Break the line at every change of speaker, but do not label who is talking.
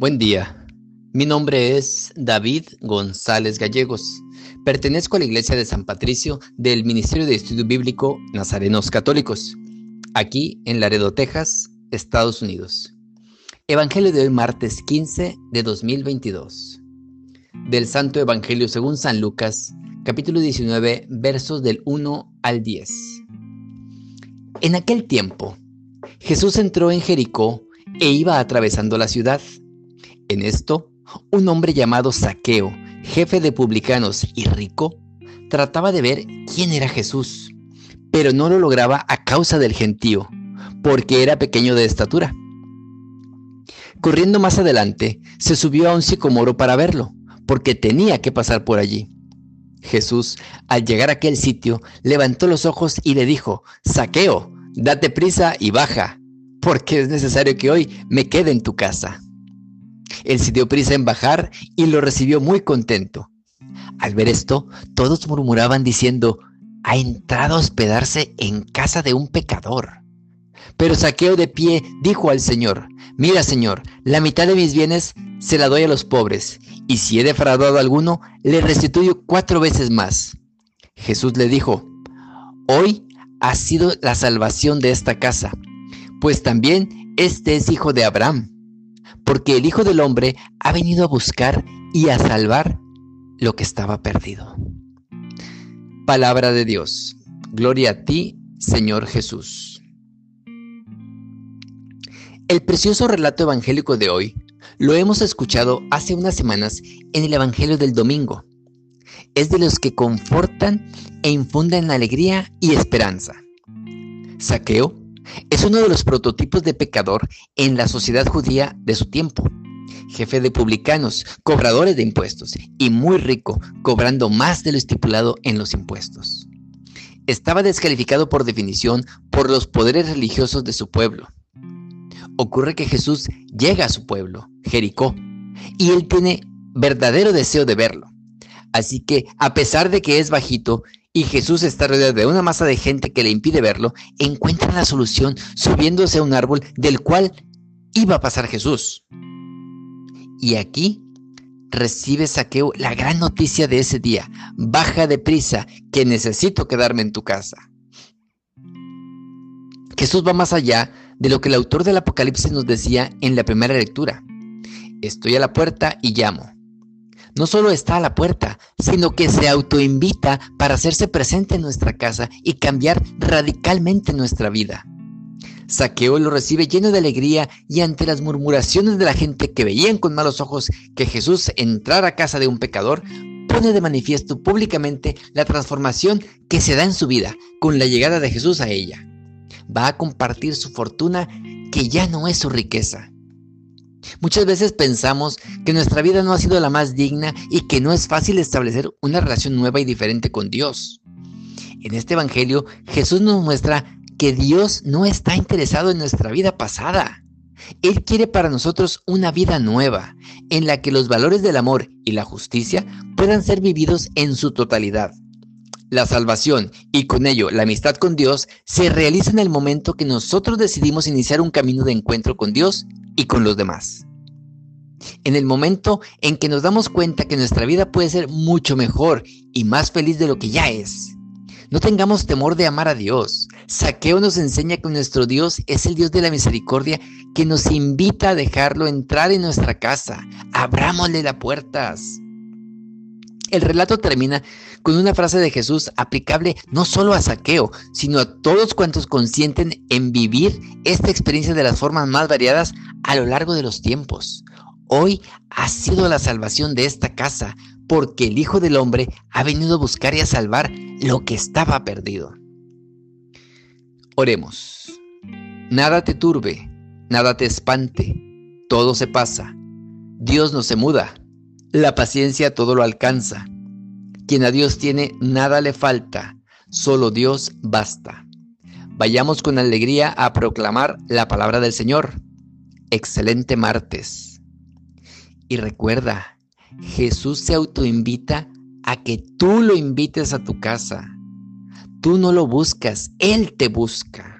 Buen día. Mi nombre es David González Gallegos. Pertenezco a la Iglesia de San Patricio del Ministerio de Estudio Bíblico Nazarenos Católicos, aquí en Laredo, Texas, Estados Unidos. Evangelio de hoy, martes 15 de 2022. Del Santo Evangelio según San Lucas, capítulo 19, versos del 1 al 10. En aquel tiempo, Jesús entró en Jericó e iba atravesando la ciudad. En esto, un hombre llamado Saqueo, jefe de publicanos y rico, trataba de ver quién era Jesús, pero no lo lograba a causa del gentío, porque era pequeño de estatura. Corriendo más adelante, se subió a un sicomoro para verlo, porque tenía que pasar por allí. Jesús, al llegar a aquel sitio, levantó los ojos y le dijo, Saqueo, date prisa y baja, porque es necesario que hoy me quede en tu casa. Él se dio prisa en bajar y lo recibió muy contento. Al ver esto, todos murmuraban diciendo, ha entrado a hospedarse en casa de un pecador. Pero Saqueo de pie dijo al Señor, mira Señor, la mitad de mis bienes se la doy a los pobres, y si he defraudado a alguno, le restituyo cuatro veces más. Jesús le dijo, hoy ha sido la salvación de esta casa, pues también este es hijo de Abraham porque el Hijo del Hombre ha venido a buscar y a salvar lo que estaba perdido. Palabra de Dios. Gloria a ti, Señor Jesús. El precioso relato evangélico de hoy lo hemos escuchado hace unas semanas en el Evangelio del Domingo. Es de los que confortan e infunden alegría y esperanza. Saqueo es uno de los prototipos de pecador en la sociedad judía de su tiempo. Jefe de publicanos, cobradores de impuestos y muy rico, cobrando más de lo estipulado en los impuestos. Estaba descalificado por definición por los poderes religiosos de su pueblo. Ocurre que Jesús llega a su pueblo, Jericó, y él tiene verdadero deseo de verlo. Así que, a pesar de que es bajito, y Jesús está rodeado de una masa de gente que le impide verlo, encuentra la solución subiéndose a un árbol del cual iba a pasar Jesús. Y aquí recibe Saqueo la gran noticia de ese día. Baja deprisa, que necesito quedarme en tu casa. Jesús va más allá de lo que el autor del Apocalipsis nos decía en la primera lectura. Estoy a la puerta y llamo no solo está a la puerta, sino que se autoinvita para hacerse presente en nuestra casa y cambiar radicalmente nuestra vida. Saqueo lo recibe lleno de alegría y ante las murmuraciones de la gente que veían con malos ojos que Jesús entrara a casa de un pecador, pone de manifiesto públicamente la transformación que se da en su vida con la llegada de Jesús a ella. Va a compartir su fortuna que ya no es su riqueza, Muchas veces pensamos que nuestra vida no ha sido la más digna y que no es fácil establecer una relación nueva y diferente con Dios. En este Evangelio, Jesús nos muestra que Dios no está interesado en nuestra vida pasada. Él quiere para nosotros una vida nueva, en la que los valores del amor y la justicia puedan ser vividos en su totalidad. La salvación y con ello la amistad con Dios se realiza en el momento que nosotros decidimos iniciar un camino de encuentro con Dios y con los demás. En el momento en que nos damos cuenta que nuestra vida puede ser mucho mejor y más feliz de lo que ya es. No tengamos temor de amar a Dios. Saqueo nos enseña que nuestro Dios es el Dios de la misericordia que nos invita a dejarlo entrar en nuestra casa. Abrámosle las puertas. El relato termina con una frase de Jesús aplicable no solo a Saqueo, sino a todos cuantos consienten en vivir esta experiencia de las formas más variadas a lo largo de los tiempos. Hoy ha sido la salvación de esta casa, porque el Hijo del Hombre ha venido a buscar y a salvar lo que estaba perdido. Oremos. Nada te turbe, nada te espante, todo se pasa. Dios no se muda, la paciencia todo lo alcanza. Quien a Dios tiene, nada le falta, solo Dios basta. Vayamos con alegría a proclamar la palabra del Señor. Excelente martes. Y recuerda, Jesús se autoinvita a que tú lo invites a tu casa. Tú no lo buscas, Él te busca.